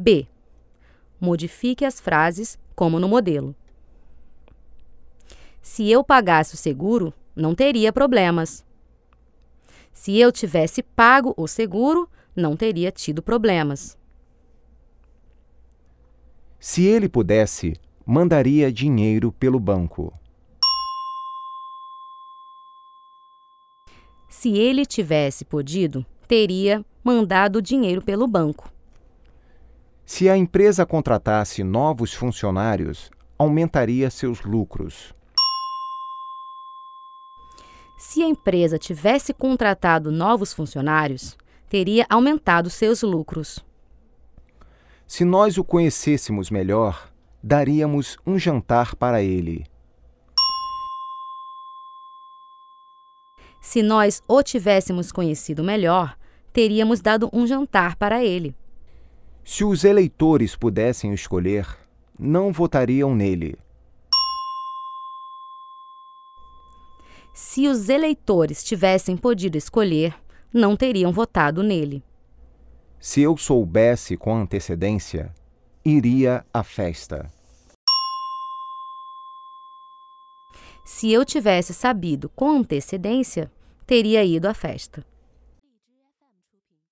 B. Modifique as frases como no modelo. Se eu pagasse o seguro, não teria problemas. Se eu tivesse pago o seguro, não teria tido problemas. Se ele pudesse, mandaria dinheiro pelo banco. Se ele tivesse podido, teria mandado dinheiro pelo banco. Se a empresa contratasse novos funcionários, aumentaria seus lucros. Se a empresa tivesse contratado novos funcionários, teria aumentado seus lucros. Se nós o conhecêssemos melhor, daríamos um jantar para ele. Se nós o tivéssemos conhecido melhor, teríamos dado um jantar para ele. Se os eleitores pudessem escolher, não votariam nele. Se os eleitores tivessem podido escolher, não teriam votado nele. Se eu soubesse com antecedência, iria à festa. Se eu tivesse sabido com antecedência, teria ido à festa.